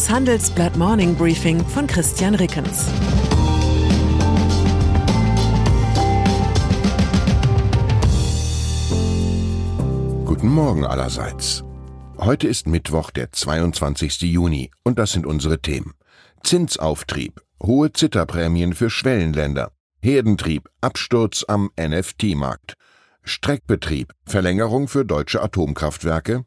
Das Handelsblatt Morning Briefing von Christian Rickens. Guten Morgen allerseits. Heute ist Mittwoch, der 22. Juni, und das sind unsere Themen. Zinsauftrieb, hohe Zitterprämien für Schwellenländer, Herdentrieb, Absturz am NFT-Markt, Streckbetrieb, Verlängerung für deutsche Atomkraftwerke,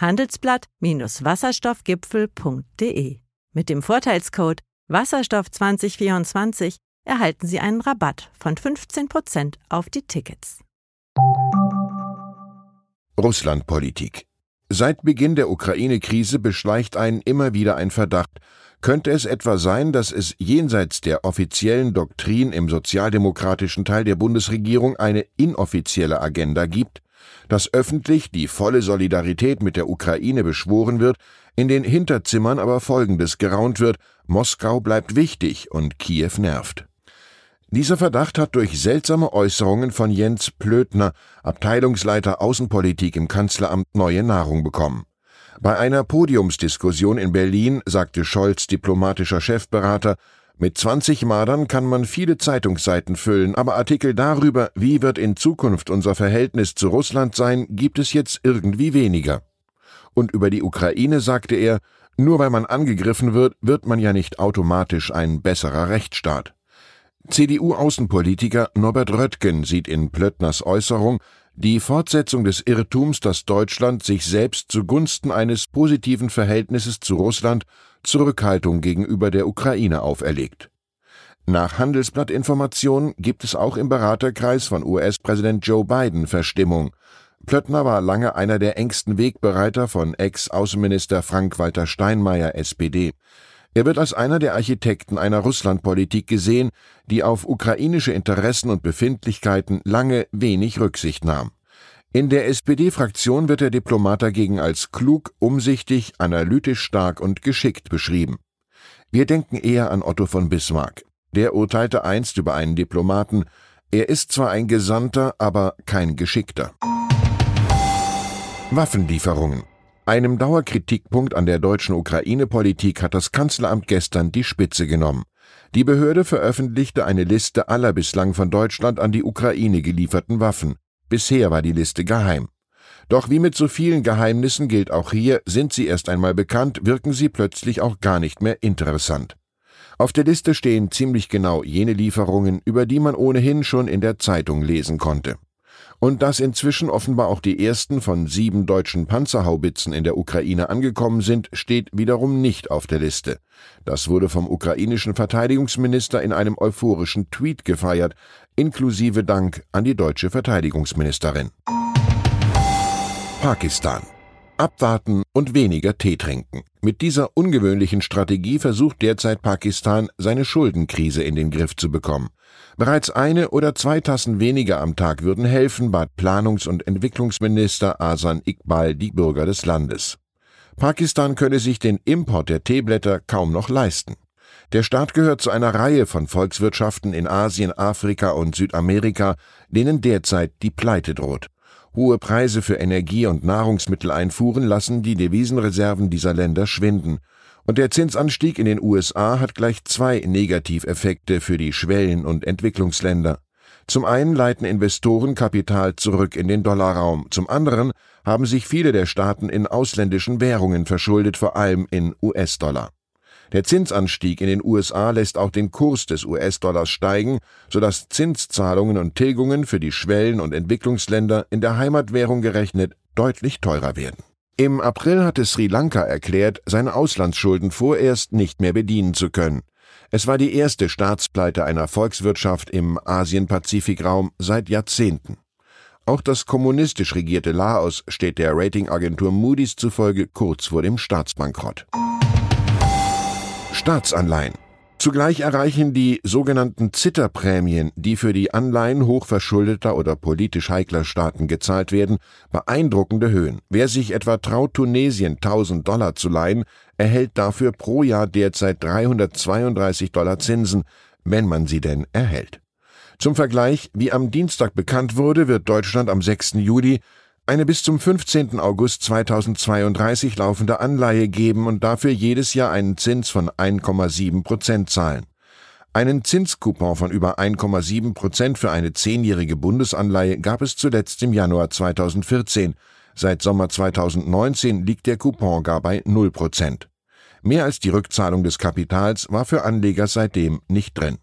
handelsblatt-wasserstoffgipfel.de. Mit dem Vorteilscode Wasserstoff 2024 erhalten Sie einen Rabatt von 15% auf die Tickets. Russlandpolitik. Seit Beginn der Ukraine-Krise beschleicht einen immer wieder ein Verdacht. Könnte es etwa sein, dass es jenseits der offiziellen Doktrin im sozialdemokratischen Teil der Bundesregierung eine inoffizielle Agenda gibt? Dass öffentlich die volle Solidarität mit der Ukraine beschworen wird, in den Hinterzimmern aber Folgendes geraunt wird Moskau bleibt wichtig und Kiew nervt. Dieser Verdacht hat durch seltsame Äußerungen von Jens Plötner, Abteilungsleiter Außenpolitik im Kanzleramt, neue Nahrung bekommen. Bei einer Podiumsdiskussion in Berlin sagte Scholz diplomatischer Chefberater, mit 20 Madern kann man viele Zeitungsseiten füllen, aber Artikel darüber, wie wird in Zukunft unser Verhältnis zu Russland sein, gibt es jetzt irgendwie weniger. Und über die Ukraine sagte er, nur weil man angegriffen wird, wird man ja nicht automatisch ein besserer Rechtsstaat. CDU-Außenpolitiker Norbert Röttgen sieht in Plöttners Äußerung die Fortsetzung des Irrtums, dass Deutschland sich selbst zugunsten eines positiven Verhältnisses zu Russland Zurückhaltung gegenüber der Ukraine auferlegt. Nach Handelsblattinformationen gibt es auch im Beraterkreis von US-Präsident Joe Biden Verstimmung. Plöttner war lange einer der engsten Wegbereiter von Ex-Außenminister Frank-Walter Steinmeier, SPD. Er wird als einer der Architekten einer Russlandpolitik gesehen, die auf ukrainische Interessen und Befindlichkeiten lange wenig Rücksicht nahm. In der SPD-Fraktion wird der Diplomat dagegen als klug, umsichtig, analytisch stark und geschickt beschrieben. Wir denken eher an Otto von Bismarck. Der urteilte einst über einen Diplomaten, er ist zwar ein Gesandter, aber kein Geschickter. Waffenlieferungen. Einem Dauerkritikpunkt an der deutschen Ukraine-Politik hat das Kanzleramt gestern die Spitze genommen. Die Behörde veröffentlichte eine Liste aller bislang von Deutschland an die Ukraine gelieferten Waffen. Bisher war die Liste geheim. Doch wie mit so vielen Geheimnissen gilt auch hier, sind sie erst einmal bekannt, wirken sie plötzlich auch gar nicht mehr interessant. Auf der Liste stehen ziemlich genau jene Lieferungen, über die man ohnehin schon in der Zeitung lesen konnte. Und dass inzwischen offenbar auch die ersten von sieben deutschen Panzerhaubitzen in der Ukraine angekommen sind, steht wiederum nicht auf der Liste. Das wurde vom ukrainischen Verteidigungsminister in einem euphorischen Tweet gefeiert, inklusive Dank an die deutsche Verteidigungsministerin. Pakistan. Abwarten und weniger Tee trinken. Mit dieser ungewöhnlichen Strategie versucht derzeit Pakistan, seine Schuldenkrise in den Griff zu bekommen. Bereits eine oder zwei Tassen weniger am Tag würden helfen, bat Planungs- und Entwicklungsminister Asan Iqbal die Bürger des Landes. Pakistan könne sich den Import der Teeblätter kaum noch leisten. Der Staat gehört zu einer Reihe von Volkswirtschaften in Asien, Afrika und Südamerika, denen derzeit die Pleite droht. Hohe Preise für Energie- und Nahrungsmitteleinfuhren lassen die Devisenreserven dieser Länder schwinden. Und der Zinsanstieg in den USA hat gleich zwei Negativeffekte für die Schwellen- und Entwicklungsländer. Zum einen leiten Investoren Kapital zurück in den Dollarraum, zum anderen haben sich viele der Staaten in ausländischen Währungen verschuldet, vor allem in US-Dollar. Der Zinsanstieg in den USA lässt auch den Kurs des US-Dollars steigen, sodass Zinszahlungen und Tilgungen für die Schwellen- und Entwicklungsländer in der Heimatwährung gerechnet deutlich teurer werden. Im April hatte Sri Lanka erklärt, seine Auslandsschulden vorerst nicht mehr bedienen zu können. Es war die erste Staatspleite einer Volkswirtschaft im Asien-Pazifik-Raum seit Jahrzehnten. Auch das kommunistisch regierte Laos steht der Ratingagentur Moody's zufolge kurz vor dem Staatsbankrott. Staatsanleihen. Zugleich erreichen die sogenannten Zitterprämien, die für die Anleihen hochverschuldeter oder politisch heikler Staaten gezahlt werden, beeindruckende Höhen. Wer sich etwa traut, Tunesien 1000 Dollar zu leihen, erhält dafür pro Jahr derzeit 332 Dollar Zinsen, wenn man sie denn erhält. Zum Vergleich, wie am Dienstag bekannt wurde, wird Deutschland am 6. Juli eine bis zum 15. August 2032 laufende Anleihe geben und dafür jedes Jahr einen Zins von 1,7 Prozent zahlen. Einen Zinscoupon von über 1,7 Prozent für eine zehnjährige Bundesanleihe gab es zuletzt im Januar 2014. Seit Sommer 2019 liegt der Coupon gar bei 0 Prozent. Mehr als die Rückzahlung des Kapitals war für Anleger seitdem nicht drin.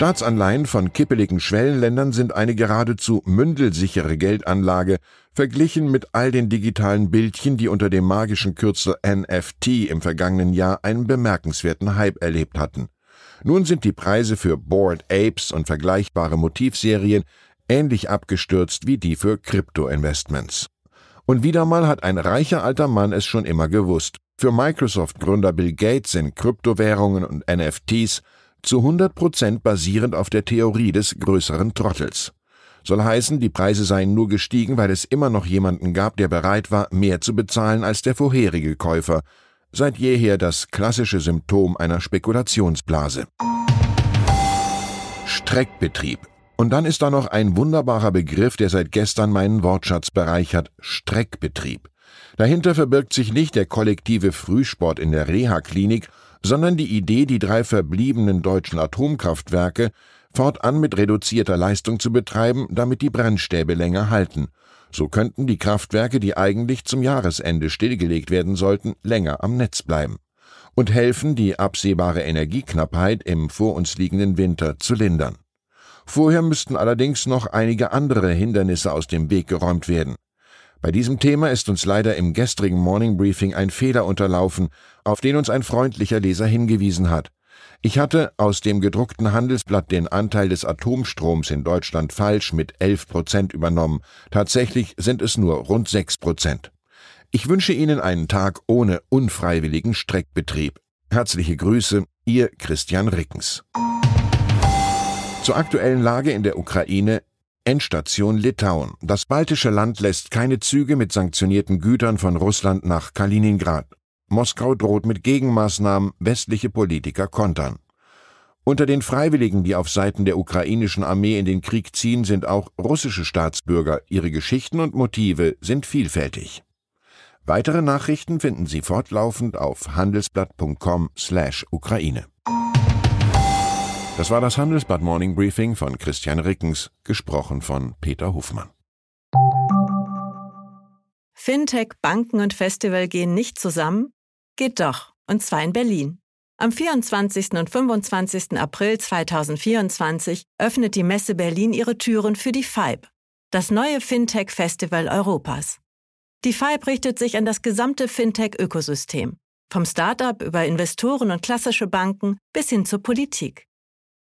Staatsanleihen von kippeligen Schwellenländern sind eine geradezu mündelsichere Geldanlage, verglichen mit all den digitalen Bildchen, die unter dem magischen Kürzel NFT im vergangenen Jahr einen bemerkenswerten Hype erlebt hatten. Nun sind die Preise für Bored Apes und vergleichbare Motivserien ähnlich abgestürzt wie die für Krypto-Investments. Und wieder mal hat ein reicher alter Mann es schon immer gewusst. Für Microsoft-Gründer Bill Gates sind Kryptowährungen und NFTs zu 100 Prozent basierend auf der Theorie des größeren Trottels. Soll heißen, die Preise seien nur gestiegen, weil es immer noch jemanden gab, der bereit war, mehr zu bezahlen als der vorherige Käufer. Seit jeher das klassische Symptom einer Spekulationsblase. Streckbetrieb. Und dann ist da noch ein wunderbarer Begriff, der seit gestern meinen Wortschatz bereichert, Streckbetrieb. Dahinter verbirgt sich nicht der kollektive Frühsport in der Reha-Klinik, sondern die Idee, die drei verbliebenen deutschen Atomkraftwerke fortan mit reduzierter Leistung zu betreiben, damit die Brennstäbe länger halten. So könnten die Kraftwerke, die eigentlich zum Jahresende stillgelegt werden sollten, länger am Netz bleiben und helfen, die absehbare Energieknappheit im vor uns liegenden Winter zu lindern. Vorher müssten allerdings noch einige andere Hindernisse aus dem Weg geräumt werden. Bei diesem Thema ist uns leider im gestrigen Morning Briefing ein Fehler unterlaufen, auf den uns ein freundlicher Leser hingewiesen hat. Ich hatte aus dem gedruckten Handelsblatt den Anteil des Atomstroms in Deutschland falsch mit 11 Prozent übernommen. Tatsächlich sind es nur rund 6 Prozent. Ich wünsche Ihnen einen Tag ohne unfreiwilligen Streckbetrieb. Herzliche Grüße, Ihr Christian Rickens. Zur aktuellen Lage in der Ukraine Endstation Litauen. Das baltische Land lässt keine Züge mit sanktionierten Gütern von Russland nach Kaliningrad. Moskau droht mit Gegenmaßnahmen, westliche Politiker kontern. Unter den Freiwilligen, die auf Seiten der ukrainischen Armee in den Krieg ziehen, sind auch russische Staatsbürger. Ihre Geschichten und Motive sind vielfältig. Weitere Nachrichten finden Sie fortlaufend auf handelsblatt.com/Ukraine. Das war das Handelsblatt Morning Briefing von Christian Rickens, gesprochen von Peter Hofmann. Fintech, Banken und Festival gehen nicht zusammen? Geht doch, und zwar in Berlin. Am 24. und 25. April 2024 öffnet die Messe Berlin ihre Türen für die FIBE, das neue Fintech-Festival Europas. Die FIBE richtet sich an das gesamte Fintech-Ökosystem, vom Startup über Investoren und klassische Banken bis hin zur Politik.